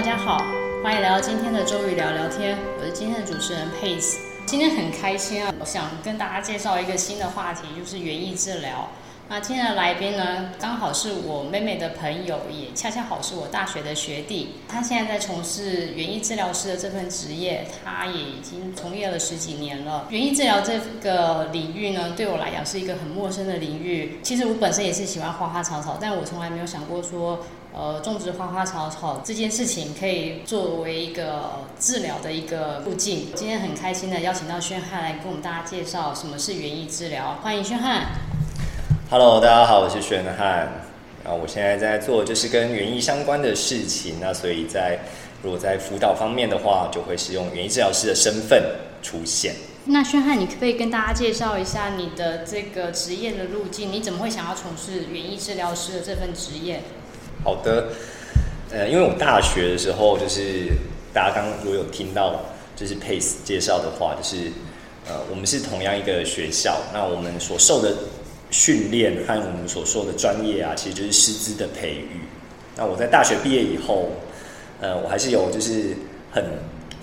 大家好，欢迎来到今天的周瑜聊聊天，我是今天的主持人 Pace。今天很开心啊，我想跟大家介绍一个新的话题，就是园艺治疗。那今天的来宾呢，刚好是我妹妹的朋友，也恰恰好是我大学的学弟。他现在在从事园艺治疗师的这份职业，他也已经从业了十几年了。园艺治疗这个领域呢，对我来讲是一个很陌生的领域。其实我本身也是喜欢花花草草，但我从来没有想过说，呃，种植花花草草这件事情可以作为一个治疗的一个路径。今天很开心的邀请到宣汉来跟我们大家介绍什么是园艺治疗，欢迎宣汉。Hello，大家好，我是宣汉。然后我现在在做就是跟园艺相关的事情，那所以在如果在辅导方面的话，就会是用园艺治疗师的身份出现。那宣汉，你可不可以跟大家介绍一下你的这个职业的路径？你怎么会想要从事园艺治疗师的这份职业？好的，呃，因为我大学的时候，就是大家刚如果有听到就是 Pace 介绍的话，就是呃，我们是同样一个学校，那我们所受的。训练和我们所说的专业啊，其实就是师资的培育。那我在大学毕业以后，呃，我还是有就是很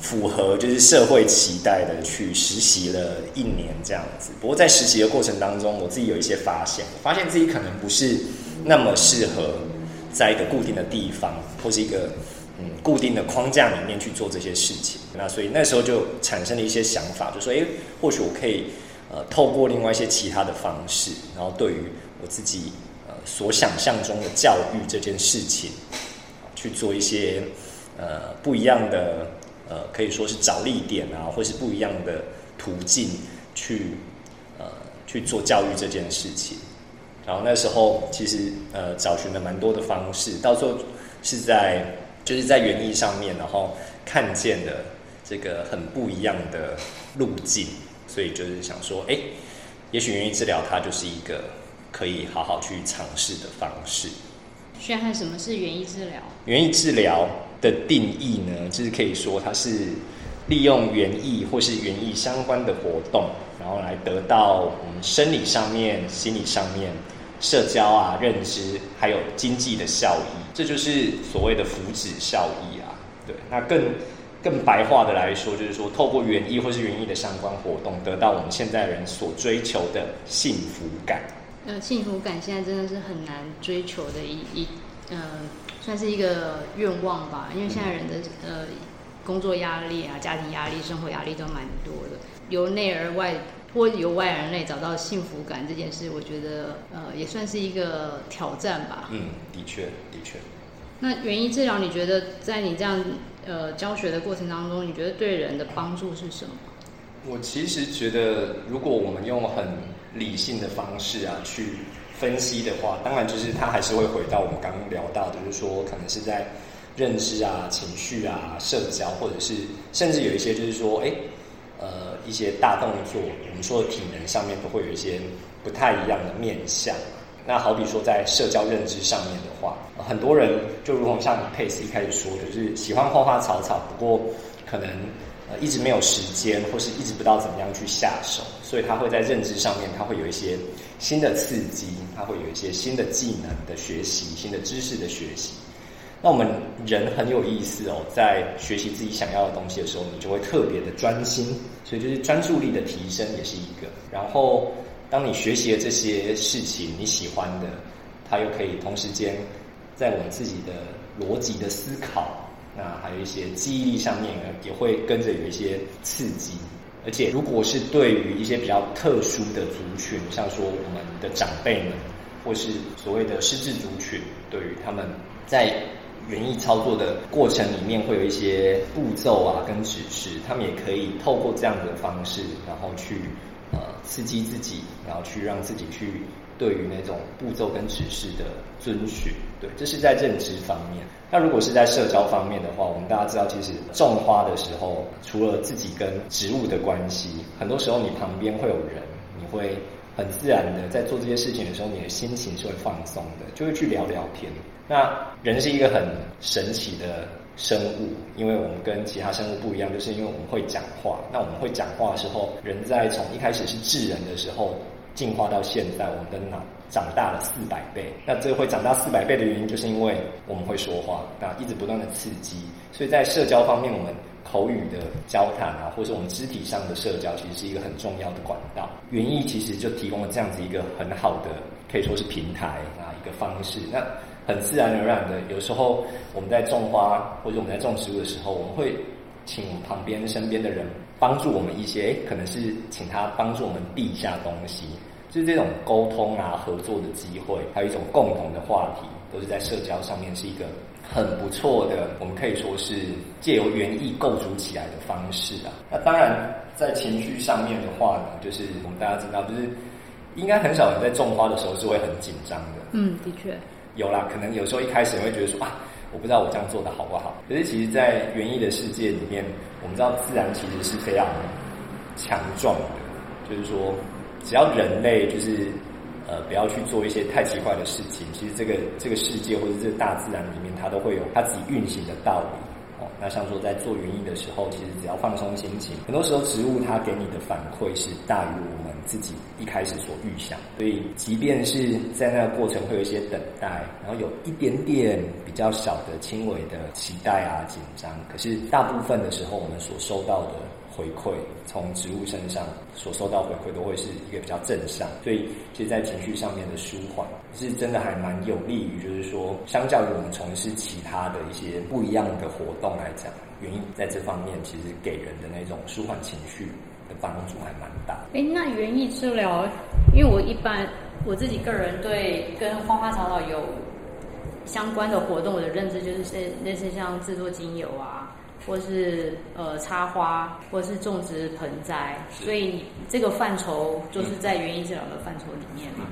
符合就是社会期待的去实习了一年这样子。不过在实习的过程当中，我自己有一些发现，发现自己可能不是那么适合在一个固定的地方或是一个嗯固定的框架里面去做这些事情。那所以那时候就产生了一些想法，就说，哎，或许我可以。呃，透过另外一些其他的方式，然后对于我自己呃所想象中的教育这件事情，去做一些呃不一样的呃，可以说是着力点啊，或是不一样的途径去呃去做教育这件事情。然后那时候其实呃找寻了蛮多的方式，到时候是在就是在园艺上面，然后看见了这个很不一样的路径。所以就是想说，哎，也许园艺治疗它就是一个可以好好去尝试的方式。宣汉，什么是园艺治疗？园艺治疗的定义呢，就是可以说它是利用园艺或是园艺相关的活动，然后来得到我们生理上面、心理上面、社交啊、认知还有经济的效益，这就是所谓的福祉效益啊。对，那更。更白话的来说，就是说，透过园艺或是园艺的相关活动，得到我们现在人所追求的幸福感。呃，幸福感现在真的是很难追求的一一，呃，算是一个愿望吧。因为现在人的呃工作压力啊、家庭压力、生活压力都蛮多的。由内而外或由外而内找到幸福感这件事，我觉得呃也算是一个挑战吧。嗯，的确，的确。那原因治疗，你觉得在你这样？呃，教学的过程当中，你觉得对人的帮助是什么？我其实觉得，如果我们用很理性的方式啊去分析的话，当然就是它还是会回到我们刚刚聊到的，就是说可能是在认知啊、情绪啊、社交，或者是甚至有一些就是说，哎，呃，一些大动作，我们说的体能上面都会有一些不太一样的面向。那好比说，在社交认知上面的话，很多人就如同像佩斯一开始说的，就是喜欢花花草草，不过可能呃一直没有时间，或是一直不知道怎么样去下手，所以他会在认知上面，他会有一些新的刺激，他会有一些新的技能的学习，新的知识的学习。那我们人很有意思哦，在学习自己想要的东西的时候，你就会特别的专心，所以就是专注力的提升也是一个，然后。当你学习了这些事情，你喜欢的，它又可以同时间在我们自己的逻辑的思考，那还有一些记忆力上面呢也会跟着有一些刺激。而且，如果是对于一些比较特殊的族群，像说我们的长辈们，或是所谓的失智族群，对于他们在园艺操作的过程里面，会有一些步骤啊跟指示，他们也可以透过这样的方式，然后去。呃，刺激自己，然后去让自己去对于那种步骤跟指示的遵循，对，这是在认知方面。那如果是在社交方面的话，我们大家知道，其实种花的时候，除了自己跟植物的关系，很多时候你旁边会有人，你会很自然的在做这些事情的时候，你的心情是会放松的，就会去聊聊天。那人是一个很神奇的。生物，因为我们跟其他生物不一样，就是因为我们会讲话。那我们会讲话的时候，人在从一开始是智人的时候，进化到现在，我们的脑长大了四百倍。那这会长大四百倍的原因，就是因为我们会说话，那一直不断的刺激，所以在社交方面，我们口语的交谈啊，或者我们肢体上的社交，其实是一个很重要的管道。园艺其实就提供了这样子一个很好的，可以说是平台啊，一个方式。那很自然而然的，有时候我们在种花或者我们在种植物的时候，我们会请旁边身边的人帮助我们一些，可能是请他帮助我们递一下东西，就是这种沟通啊、合作的机会，还有一种共同的话题，都是在社交上面是一个很不错的，我们可以说是借由园艺构筑起来的方式啊。那当然，在情绪上面的话呢，就是我们大家知道，就是应该很少人在种花的时候是会很紧张的。嗯，的确。有啦，可能有时候一开始会觉得说啊，我不知道我这样做的好不好。可是其实，在园艺的世界里面，我们知道自然其实是非常强壮的，就是说，只要人类就是呃不要去做一些太奇怪的事情，其实这个这个世界或者这个大自然里面，它都会有它自己运行的道理。哦，那像说在做园艺的时候，其实只要放松心情，很多时候植物它给你的反馈是大于我们自己一开始所预想。所以，即便是在那个过程会有一些等待，然后有一点点比较小的轻微的期待啊、紧张，可是大部分的时候，我们所收到的。回馈从植物身上所收到回馈都会是一个比较正向，所以其实，在情绪上面的舒缓是真的还蛮有利于，就是说，相较于我们从事其他的一些不一样的活动来讲，原因在这方面其实给人的那种舒缓情绪的帮助还蛮大。哎，那园艺治疗，因为我一般我自己个人对跟花花草草有相关的活动，我的认知就是类类似像制作精油啊。或是呃插花，或是种植盆栽，所以这个范畴就是在园艺治疗的范畴里面嘛。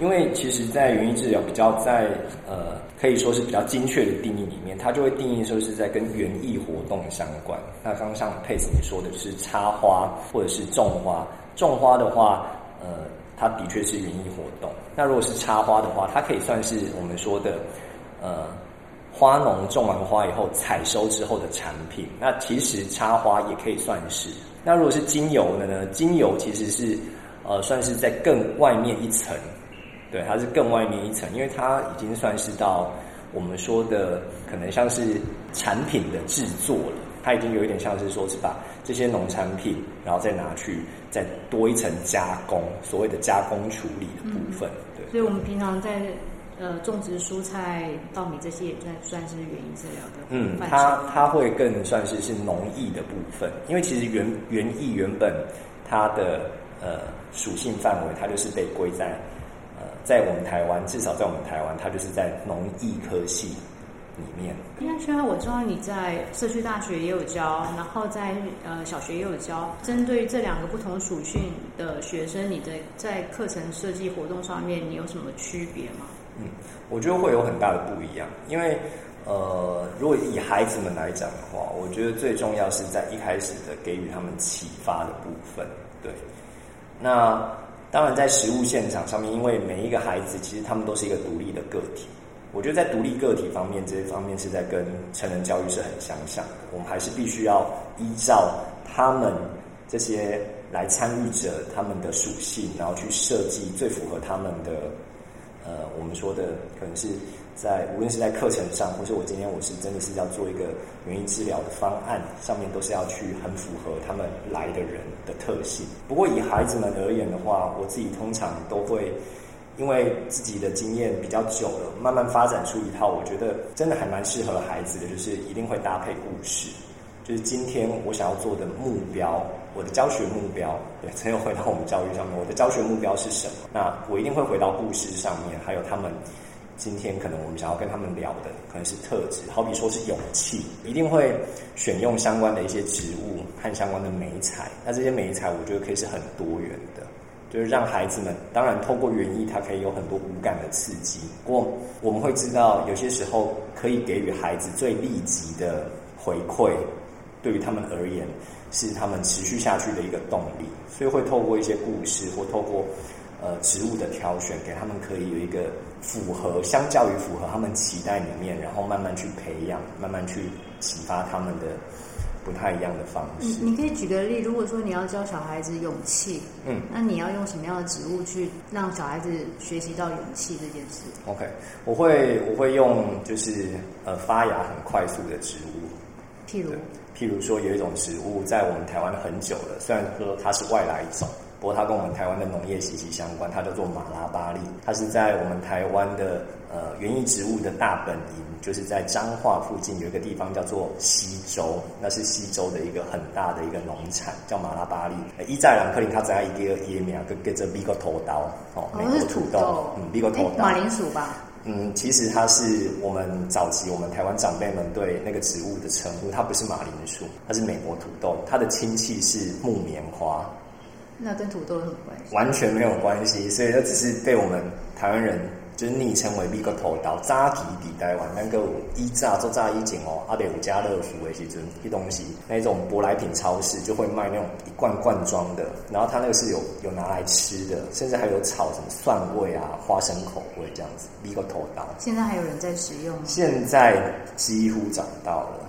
因为其实，在园艺治疗比较在呃可以说是比较精确的定义里面，它就会定义说是在跟园艺活动相关。那刚刚像佩斯你说的是插花或者是种花，种花的话，呃，它的确是园艺活动。那如果是插花的话，它可以算是我们说的呃。花农种完花以后采收之后的产品，那其实插花也可以算是。那如果是精油的呢？精油其实是呃算是在更外面一层，对，它是更外面一层，因为它已经算是到我们说的可能像是产品的制作了，它已经有一点像是说是把这些农产品，然后再拿去再多一层加工，所谓的加工处理的部分，对。所以我们平常在。呃，种植蔬菜、稻米这些也算算是园艺治疗的。嗯，它它会更算是是农艺的部分，因为其实园园艺原本它的呃属性范围，它就是被归在呃在我们台湾，至少在我们台湾，它就是在农艺科系里面。那虽然我知道你在社区大学也有教，然后在呃小学也有教，针对这两个不同属性的学生，你的在课程设计活动上面，你有什么区别吗？嗯，我觉得会有很大的不一样，因为呃，如果以孩子们来讲的话，我觉得最重要是在一开始的给予他们启发的部分。对，那当然在实物现场上面，因为每一个孩子其实他们都是一个独立的个体，我觉得在独立个体方面这一方面是在跟成人教育是很相像。我们还是必须要依照他们这些来参与者他们的属性，然后去设计最符合他们的。呃，我们说的可能是在无论是在课程上，或者我今天我是真的是要做一个园艺治疗的方案上面，都是要去很符合他们来的人的特性。不过以孩子们而言的话，我自己通常都会因为自己的经验比较久了，慢慢发展出一套我觉得真的还蛮适合孩子的，就是一定会搭配故事。就是今天我想要做的目标，我的教学目标，对，才有回到我们教育上面。我的教学目标是什么？那我一定会回到故事上面，还有他们今天可能我们想要跟他们聊的，可能是特质，好比说是勇气，一定会选用相关的一些植物和相关的美材。那这些美材，我觉得可以是很多元的，就是让孩子们，当然透过园艺，它可以有很多无感的刺激。不过我们会知道，有些时候可以给予孩子最立即的回馈。对于他们而言，是他们持续下去的一个动力，所以会透过一些故事，或透过呃植物的挑选，给他们可以有一个符合，相较于符合他们期待里面，然后慢慢去培养，慢慢去启发他们的不太一样的方式。你你可以举个例，如果说你要教小孩子勇气，嗯，那你要用什么样的植物去让小孩子学习到勇气这件事？OK，我会我会用就是呃发芽很快速的植物，譬如譬如说有一种植物在我们台湾很久了，虽然说它是外来种。不过它跟我们台湾的农业息息相关，它叫做马拉巴利，它是在我们台湾的呃园艺植物的大本营，就是在彰化附近有一个地方叫做西周，那是西周的一个很大的一个农产，叫马拉巴利。伊在兰克林，它在一个叶苗跟跟着米个头刀哦，美国土豆，嗯，米个头刀，马铃薯吧？嗯，其实它是我们早期我们台湾长辈们对那个植物的称呼，它不是马铃薯，它是美国土豆，它的亲戚是木棉花。那跟土豆有什么关系？完全没有关系，所以它只是被我们台湾人就是昵称为“米个头刀”。扎吉底台湾那个一炸做炸一景哦，阿得有家乐福的时阵，一东西那种舶来品超市就会卖那种一罐罐装的，然后它那个是有有拿来吃的，甚至还有炒什么蒜味啊、花生口味这样子。米个头刀，现在还有人在使用？现在几乎找不到了。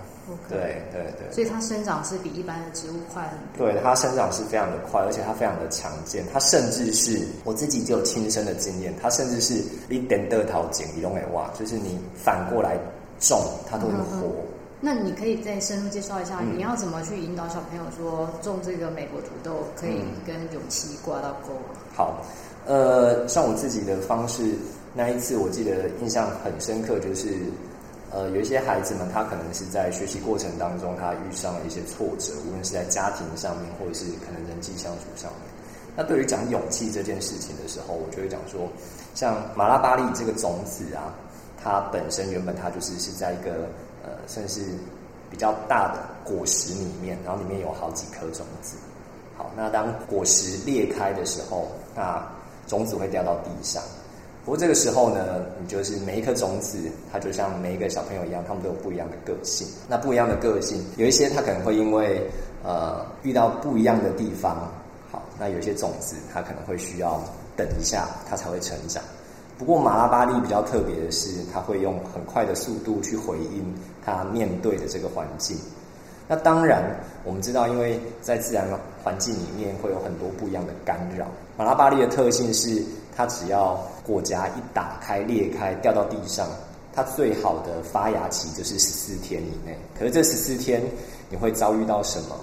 对对对，所以它生长是比一般的植物快很多。对，它生长是非常的快，而且它非常的强健。它甚至是我自己就有亲身的经验，它甚至是一点得桃井你用来挖，就是你反过来种，它都会活。那你可以再深入介绍一下，你要怎么去引导小朋友说种这个美国土豆可以跟勇气挂到钩？好，呃，像我自己的方式，那一次我记得印象很深刻，就是。呃，有一些孩子们，他可能是在学习过程当中，他遇上了一些挫折，无论是在家庭上面，或者是可能人际相处上面。那对于讲勇气这件事情的时候，我就会讲说，像马拉巴利这个种子啊，它本身原本它就是是在一个呃，算是比较大的果实里面，然后里面有好几颗种子。好，那当果实裂开的时候，那种子会掉到地上。不过这个时候呢，你就是每一颗种子，它就像每一个小朋友一样，他们都有不一样的个性。那不一样的个性，有一些它可能会因为呃遇到不一样的地方，好，那有些种子它可能会需要等一下，它才会成长。不过马拉巴利比较特别的是，它会用很快的速度去回应它面对的这个环境。那当然，我们知道，因为在自然环境里面会有很多不一样的干扰。马拉巴利的特性是，它只要果荚一打开裂开掉到地上，它最好的发芽期就是十四天以内。可是这十四天你会遭遇到什么，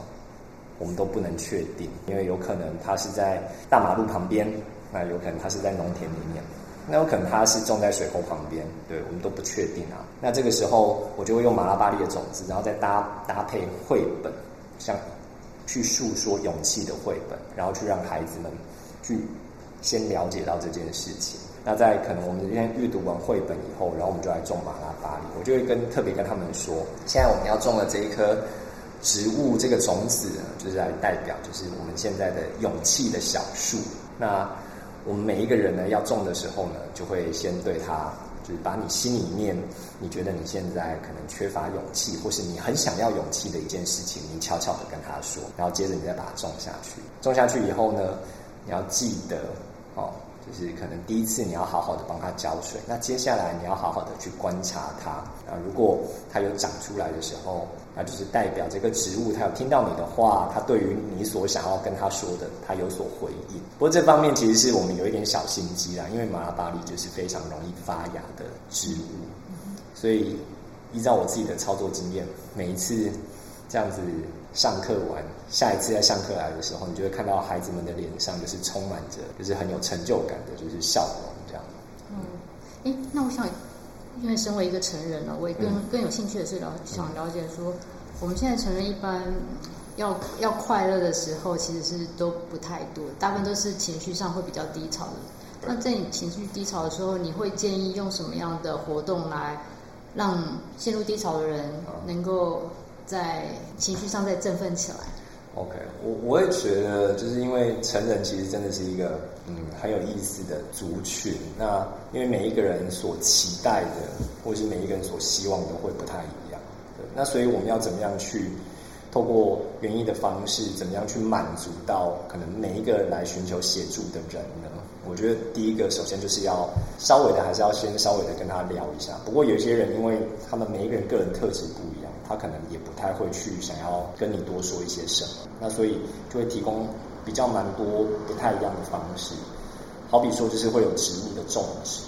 我们都不能确定，因为有可能它是在大马路旁边，那有可能它是在农田里面。那有可能它是种在水沟旁边，对我们都不确定啊。那这个时候，我就会用马拉巴利的种子，然后再搭搭配绘本，像去诉说勇气的绘本，然后去让孩子们去先了解到这件事情。那在可能我们今天阅读完绘本以后，然后我们就来种马拉巴利。我就会跟特别跟他们说，现在我们要种的这一颗植物，这个种子就是来代表，就是我们现在的勇气的小树。那我们每一个人呢，要种的时候呢，就会先对它，就是把你心里面你觉得你现在可能缺乏勇气，或是你很想要勇气的一件事情，你悄悄的跟他说，然后接着你再把它种下去。种下去以后呢，你要记得哦。就是可能第一次你要好好的帮它浇水，那接下来你要好好的去观察它啊。如果它有长出来的时候，那就是代表这个植物它有听到你的话，它对于你所想要跟它说的，它有所回应。不过这方面其实是我们有一点小心机啦，因为马拉巴里就是非常容易发芽的植物，所以依照我自己的操作经验，每一次这样子。上课完，下一次在上课来的时候，你就会看到孩子们的脸上就是充满着，就是很有成就感的，就是笑容这样。嗯，哎，那我想，因为身为一个成人了，我也更更有兴趣的是了，想了解说，我们现在成人一般要要快乐的时候，其实是都不太多，大部分都是情绪上会比较低潮的。那在你情绪低潮的时候，你会建议用什么样的活动来让陷入低潮的人能够？在情绪上再振奋起来。OK，我我也觉得，就是因为成人其实真的是一个嗯很有意思的族群。那因为每一个人所期待的，或是每一个人所希望的会不太一样。那所以我们要怎么样去透过园艺的方式，怎么样去满足到可能每一个来寻求协助的人呢？我觉得第一个首先就是要稍微的，还是要先稍微的跟他聊一下。不过有些人，因为他们每一个人个人特质不。他可能也不太会去想要跟你多说一些什么。那所以就会提供比较蛮多不太一样的方式，好比说就是会有植物的种植，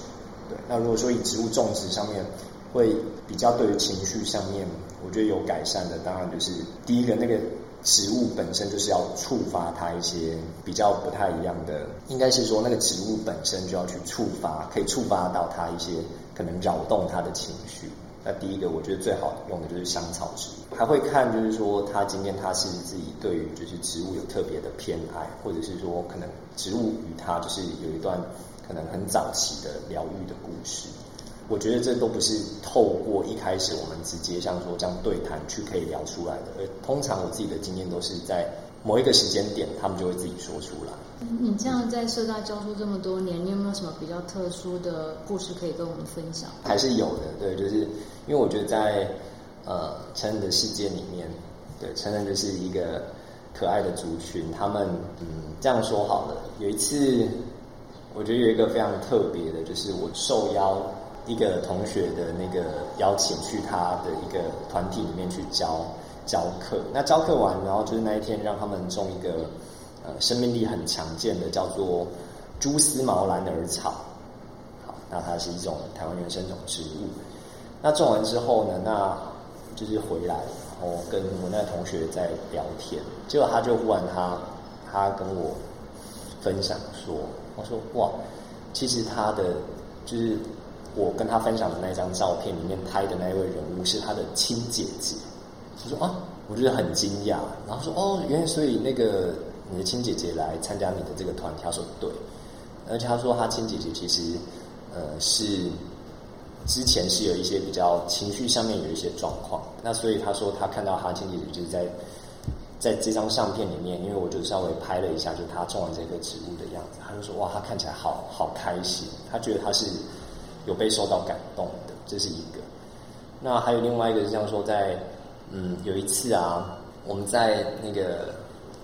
对。那如果说以植物种植上面，会比较对于情绪上面，我觉得有改善的，当然就是第一个那个植物本身就是要触发它一些比较不太一样的，应该是说那个植物本身就要去触发，可以触发到它一些可能扰动它的情绪。那第一个我觉得最好用的就是香草植物，还会看就是说他今天他是自己对于就是植物有特别的偏爱，或者是说可能植物与他就是有一段可能很早期的疗愈的故事。我觉得这都不是透过一开始我们直接像说这样对谈去可以聊出来的，而通常我自己的经验都是在某一个时间点，他们就会自己说出来。你这样在社大教书这么多年，你有没有什么比较特殊的故事可以跟我们分享？还是有的，对，就是因为我觉得在呃成人的世界里面，对成人就是一个可爱的族群，他们嗯这样说好了，有一次我觉得有一个非常特别的，就是我受邀。一个同学的那个邀请去他的一个团体里面去教教课，那教课完，然后就是那一天让他们种一个呃生命力很强健的叫做蛛丝毛兰耳草，好，那它是一种台湾原生种植物。那种完之后呢，那就是回来，然后跟我那同学在聊天，结果他就忽然他他跟我分享说，我说哇，其实他的就是。我跟他分享的那张照片里面拍的那一位人物是他的亲姐姐。他说啊，我觉得很惊讶。然后说哦，原来所以那个你的亲姐姐来参加你的这个团体，他说对。而且他说他亲姐姐其实呃是之前是有一些比较情绪上面有一些状况。那所以他说他看到他亲姐姐就是在在这张相片里面，因为我就稍微拍了一下，就是他种完这个植物的样子。他就说哇，他看起来好好开心。他觉得他是。有被受到感动的，这是一个。那还有另外一个是像说，在嗯有一次啊，我们在那个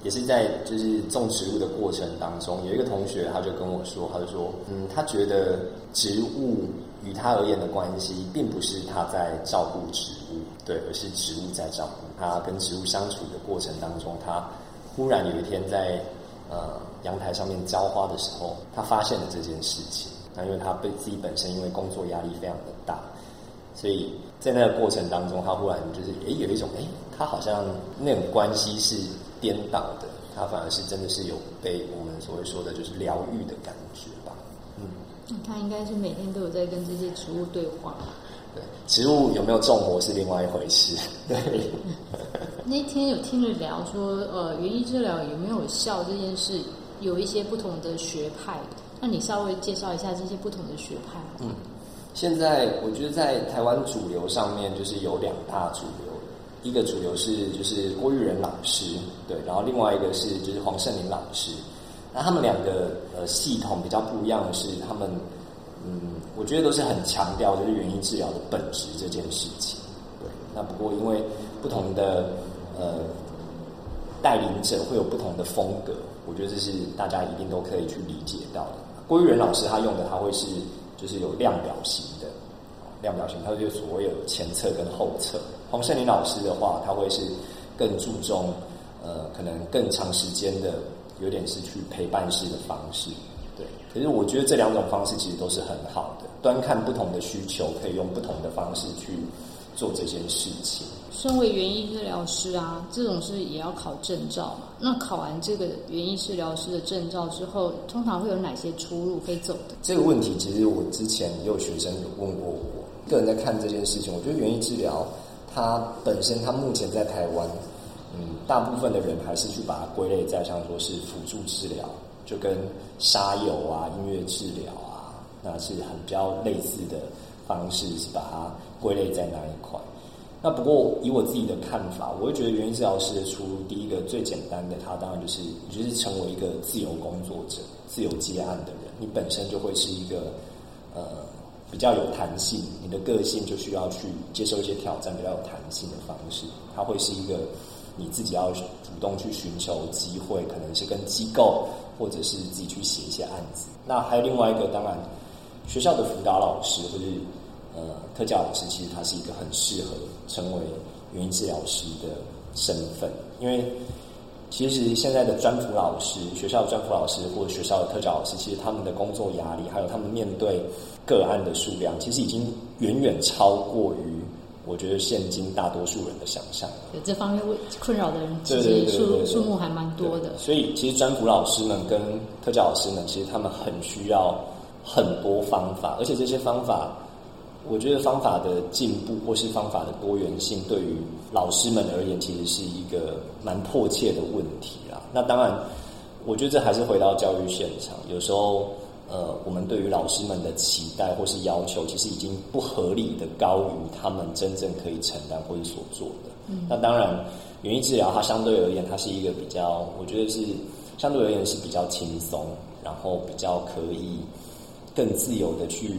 也是在就是种植物的过程当中，有一个同学他就跟我说，他就说，嗯，他觉得植物与他而言的关系，并不是他在照顾植物，对，而是植物在照顾他。跟植物相处的过程当中，他忽然有一天在呃阳台上面浇花的时候，他发现了这件事情。那因为他被自己本身因为工作压力非常的大，所以在那个过程当中，他忽然就是诶有一种诶，他好像那种关系是颠倒的，他反而是真的是有被我们所谓说的就是疗愈的感觉吧。嗯，他应该是每天都有在跟这些植物对话。对，植物有没有种活是另外一回事。对。那天有听着聊说，呃，园艺治疗有没有效这件事，有一些不同的学派。那你稍微介绍一下这些不同的学派。嗯，现在我觉得在台湾主流上面就是有两大主流，一个主流是就是郭玉仁老师，对，然后另外一个是就是黄圣林老师。那他们两个呃系统比较不一样的是，他们嗯，我觉得都是很强调就是原因治疗的本质这件事情。对，那不过因为不同的呃带领者会有不同的风格，我觉得这是大家一定都可以去理解到的。郭玉仁老师他用的他会是就是有量表型的，量表型，它就所谓有前侧跟后侧。黄圣林老师的话，他会是更注重呃可能更长时间的，有点是去陪伴式的方式，对。可是我觉得这两种方式其实都是很好的，端看不同的需求，可以用不同的方式去做这件事情。身为园艺治疗师啊，这种是也要考证照嘛？那考完这个园艺治疗师的证照之后，通常会有哪些出路可以走的？这个问题其实我之前也有学生有问过我。个人在看这件事情，我觉得园艺治疗它本身，它目前在台湾，嗯，大部分的人还是去把它归类在像说是辅助治疗，就跟沙友啊、音乐治疗啊，那是很比较类似的方式，是把它归类在那一块。那不过以我自己的看法，我会觉得园艺治疗师的出路，第一个最简单的，他当然就是你，就是成为一个自由工作者、自由接案的人。你本身就会是一个呃比较有弹性，你的个性就需要去接受一些挑战，比较有弹性的方式。他会是一个你自己要主动去寻求机会，可能是跟机构或者是自己去写一些案子。那还有另外一个，当然学校的辅导老师或者。呃，特教老师其实他是一个很适合成为园艺治疗师的身份，因为其实现在的专辅老师、学校的专辅老师或者学校的特教老师，其实他们的工作压力，还有他们面对个案的数量，其实已经远远超过于我觉得现今大多数人的想象。对这方面困扰的人，其实数数目还蛮多的。所以，其实专辅老师们跟特教老师们，其实他们很需要很多方法，而且这些方法。我觉得方法的进步或是方法的多元性，对于老师们而言，其实是一个蛮迫切的问题啊。那当然，我觉得这还是回到教育现场。有时候，呃，我们对于老师们的期待或是要求，其实已经不合理的高于他们真正可以承担或是所做的。嗯。那当然，园艺治疗它相对而言，它是一个比较，我觉得是相对而言是比较轻松，然后比较可以更自由的去。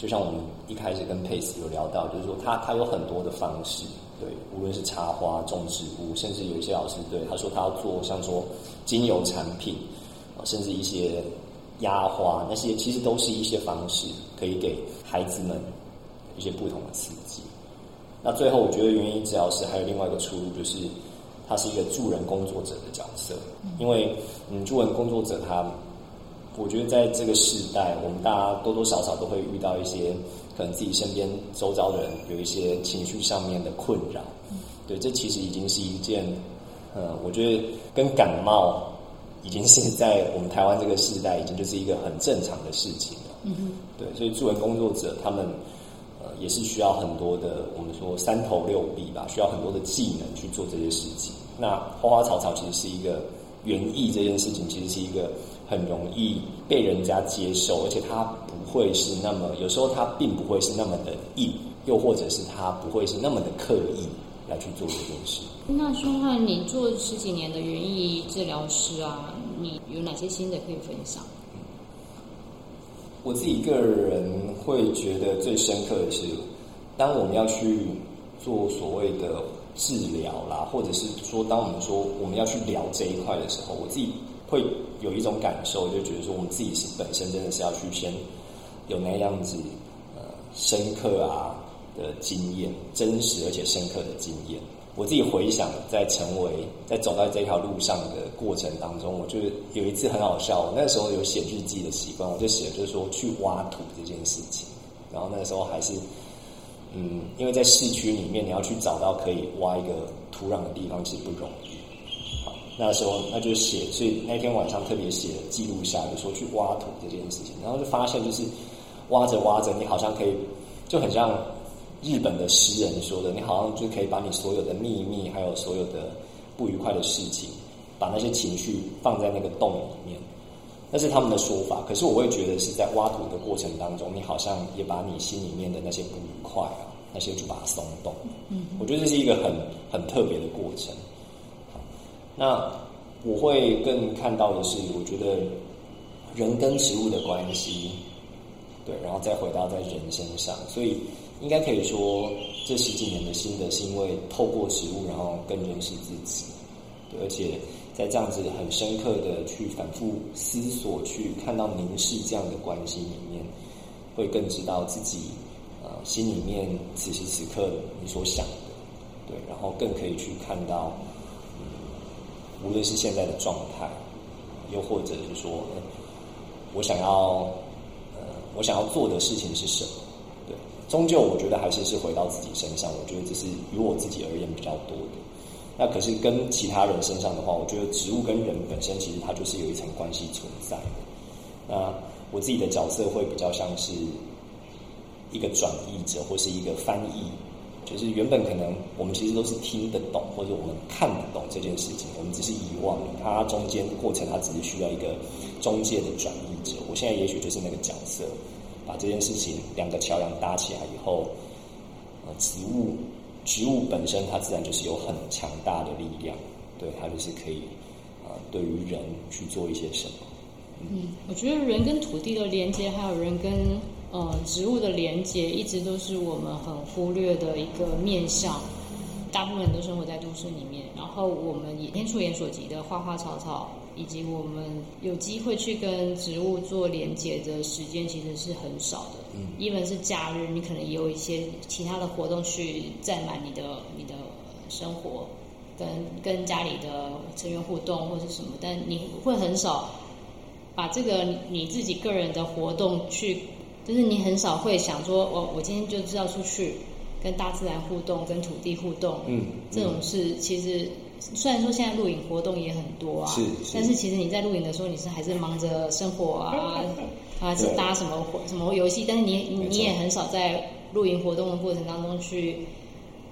就像我们一开始跟佩斯有聊到，就是说他他有很多的方式，对，无论是插花、种植物，甚至有一些老师对他说他要做像说精油产品，甚至一些压花，那些其实都是一些方式，可以给孩子们一些不同的刺激。那最后，我觉得园艺治疗师还有另外一个出路，就是他是一个助人工作者的角色，因为嗯，助人工作者他。我觉得在这个时代，我们大家多多少少都会遇到一些可能自己身边周遭的人有一些情绪上面的困扰。对，这其实已经是一件，呃，我觉得跟感冒已经是在我们台湾这个时代，已经就是一个很正常的事情了。嗯哼。对，所以助人工作者他们呃也是需要很多的，我们说三头六臂吧，需要很多的技能去做这些事情。那花花草草其实是一个园艺这件事情，其实是一个。很容易被人家接受，而且它不会是那么，有时候它并不会是那么的硬，又或者是它不会是那么的刻意来去做这件事。那说汉，你做十几年的园艺治疗师啊，你有哪些新的可以分享？我自己个人会觉得最深刻的是，当我们要去做所谓的治疗啦，或者是说，当我们说我们要去聊这一块的时候，我自己。会有一种感受，就觉得说我们自己是本身真的是要去先有那样子呃深刻啊的经验，真实而且深刻的经验。我自己回想，在成为在走在这条路上的过程当中，我就有一次很好笑。我那时候有写日记的习惯，我就写就是说去挖土这件事情。然后那时候还是嗯，因为在市区里面，你要去找到可以挖一个土壤的地方，其实不容易。那时候，那就写，所以那天晚上特别写记录下，就说去挖土这件事情，然后就发现，就是挖着挖着，你好像可以，就很像日本的诗人说的，你好像就可以把你所有的秘密，还有所有的不愉快的事情，把那些情绪放在那个洞里面，那是他们的说法。可是我会觉得是在挖土的过程当中，你好像也把你心里面的那些不愉快啊，那些就把它松动。嗯，我觉得这是一个很很特别的过程。那我会更看到的是，我觉得人跟植物的关系，对，然后再回到在人身上，所以应该可以说，这十几年的心得是因为透过植物，然后更认识自己，对，而且在这样子很深刻的去反复思索、去看到凝视这样的关系里面，会更知道自己呃心里面此时此刻你所想的，对，然后更可以去看到。无论是现在的状态，又或者是说，我想要，呃，我想要做的事情是什么？对，终究我觉得还是是回到自己身上。我觉得这是于我自己而言比较多的。那可是跟其他人身上的话，我觉得植物跟人本身其实它就是有一层关系存在的。那我自己的角色会比较像是一个转译者，或是一个翻译。就是原本可能我们其实都是听得懂，或者我们看得懂这件事情，我们只是遗忘了它中间过程，它只是需要一个中介的转译者。我现在也许就是那个角色，把这件事情两个桥梁搭起来以后，呃，植物植物本身它自然就是有很强大的力量，对它就是可以啊，对于人去做一些什么。嗯，我觉得人跟土地的连接，还有人跟。呃，植物的连接一直都是我们很忽略的一个面向。大部分人都生活在都市里面，然后我们眼触眼所及的花花草草，以及我们有机会去跟植物做连接的时间，其实是很少的。嗯，一本是假日，你可能也有一些其他的活动去占满你的你的生活，跟跟家里的成员互动或是什么，但你会很少把这个你自己个人的活动去，就是你很少会想说，我我今天就是要出去跟大自然互动，跟土地互动，嗯，这种事其实。虽然说现在露营活动也很多啊，是，但是其实你在露营的时候，你是还是忙着生活啊，啊是搭什么什么游戏，但是你你也很少在露营活动的过程当中去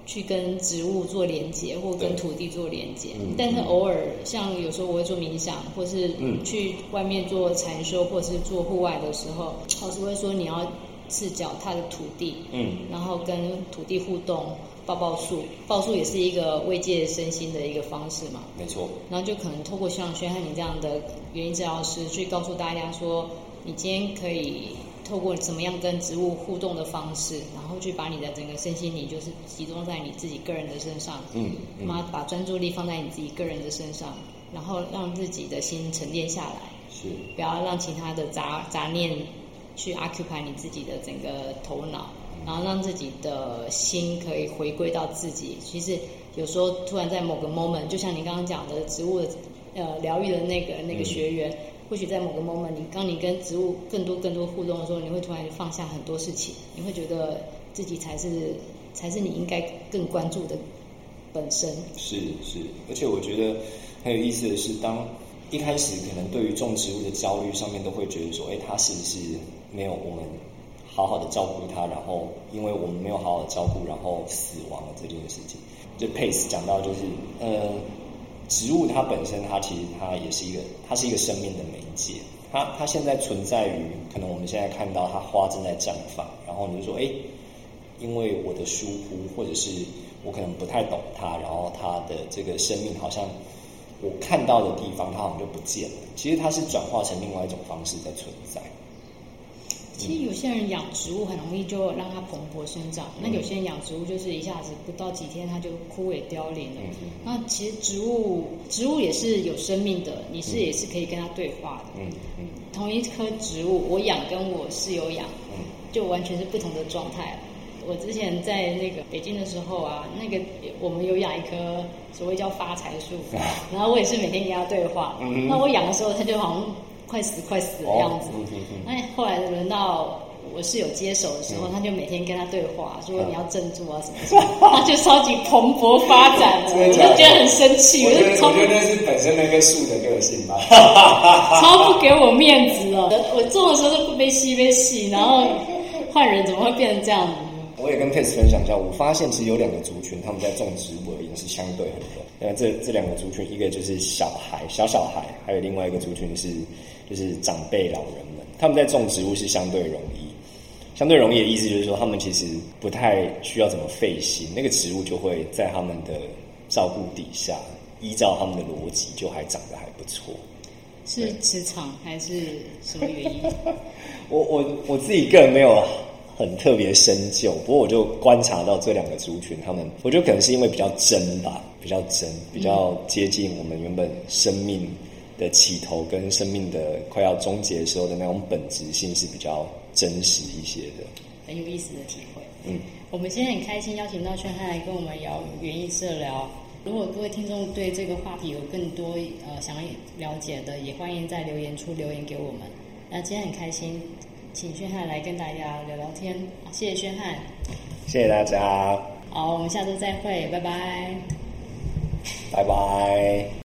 去跟植物做连接，或跟土地做连接。但是偶尔像有时候我会做冥想，或是去外面做禅修，或是做户外的时候，老师会说你要赤脚踏着土地，嗯，然后跟土地互动。抱抱树，抱树也是一个慰藉身心的一个方式嘛。没错。然后就可能透过像宣汉你这样的原因治疗师，去告诉大家说，你今天可以透过怎么样跟植物互动的方式，然后去把你的整个身心，你就是集中在你自己个人的身上。嗯。妈把专注力放在你自己个人的身上，然后让自己的心沉淀下来。是。不要让其他的杂杂念去 occupy 你自己的整个头脑。然后让自己的心可以回归到自己。其实有时候突然在某个 moment，就像你刚刚讲的植物的呃疗愈的那个那个学员，或许在某个 moment，你当你跟植物更多更多互动的时候，你会突然放下很多事情，你会觉得自己才是才是你应该更关注的本身。是是，而且我觉得很有意思的是，当一开始可能对于种植物的焦虑上面，都会觉得说，哎，它是不是没有我们。好好的照顾它，然后因为我们没有好好照顾，然后死亡了这件事情。就 Pace 讲到，就是呃，植物它本身，它其实它也是一个，它是一个生命的媒介。它它现在存在于，可能我们现在看到它花正在绽放，然后你就说，哎，因为我的疏忽，或者是我可能不太懂它，然后它的这个生命好像我看到的地方，它好像就不见了。其实它是转化成另外一种方式在存在。其实有些人养植物很容易就让它蓬勃生长，那有些人养植物就是一下子不到几天它就枯萎凋零了。那其实植物植物也是有生命的，你是也是可以跟它对话的。嗯嗯，同一棵植物，我养跟我室友养，就完全是不同的状态。我之前在那个北京的时候啊，那个我们有养一棵所谓叫发财树，然后我也是每天跟它对话。那我养的时候，它就好像。快死快死的样子，那后来轮到我室友接手的时候，他就每天跟他对话，说你要镇住啊什么什么，他就超级蓬勃发展了，我就觉得很生气，我就我觉得那是本身那棵树的个性吧，超不给我面子了。我种的时候都不被吸被吸，然后换人怎么会变成这样子？我也跟 Pace 分享一下，我发现其实有两个族群，他们在种植物而言是相对很多。那这这两个族群，一个就是小孩、小小孩，还有另外一个族群是。就是长辈老人们，他们在种植物是相对容易，相对容易的意思就是说，他们其实不太需要怎么费心，那个植物就会在他们的照顾底下，依照他们的逻辑，就还长得还不错。是磁场还是什么原因？我我我自己个人没有很特别深究，不过我就观察到这两个族群，他们我觉得可能是因为比较真吧，比较真，比较接近我们原本生命。的起头跟生命的快要终结的时候的那种本质性是比较真实一些的，很有意思的体会。嗯，我们今天很开心邀请到宣汉来跟我们聊园艺治疗。如果各位听众对这个话题有更多呃想要了解的，也欢迎在留言处留言给我们。那今天很开心，请宣汉来跟大家聊聊天。谢谢宣汉，谢谢大家。好，我们下周再会，拜拜，拜拜。